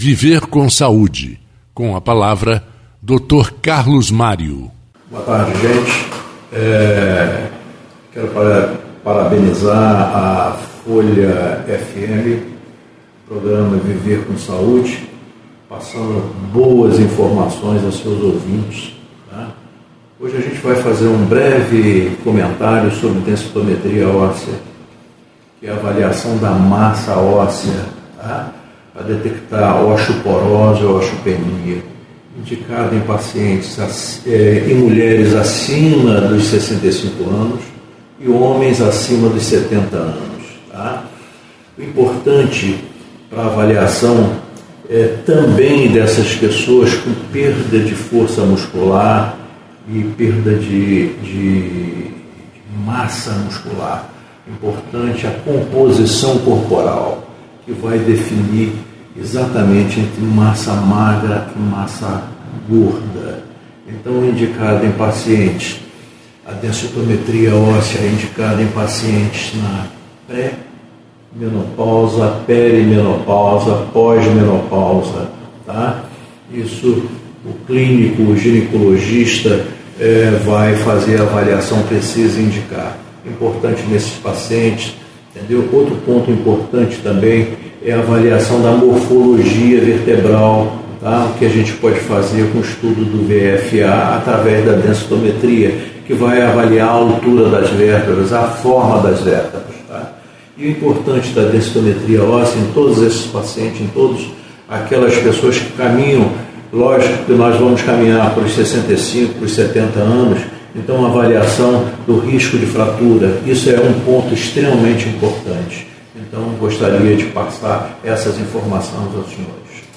Viver com Saúde, com a palavra Dr. Carlos Mário. Boa tarde, gente. É, quero parabenizar a Folha FM, programa Viver com Saúde, passando boas informações aos seus ouvintes. Tá? Hoje a gente vai fazer um breve comentário sobre densitometria óssea, que é a avaliação da massa óssea, tá? Para detectar osteoporose ou osteopenia, indicada em pacientes é, em mulheres acima dos 65 anos e homens acima dos 70 anos. Tá? O importante para a avaliação é, também dessas pessoas com perda de força muscular e perda de, de massa muscular. Importante a composição corporal, que vai definir exatamente entre massa magra e massa gorda. Então, é indicado em pacientes, a densitometria óssea é indicada em pacientes na pré menopausa, perimenopausa, pós-menopausa, tá? Isso o clínico, o ginecologista é, vai fazer a avaliação precisa indicar. Importante nesses pacientes, entendeu? Outro ponto importante também é a avaliação da morfologia vertebral, tá? o que a gente pode fazer com o estudo do VFA através da densitometria, que vai avaliar a altura das vértebras, a forma das vértebras. E o importante da densitometria óssea em todos esses pacientes, em todas aquelas pessoas que caminham, lógico que nós vamos caminhar para os 65, para os 70 anos, então a avaliação do risco de fratura, isso é um ponto extremamente importante. Então gostaria de passar essas informações aos senhores.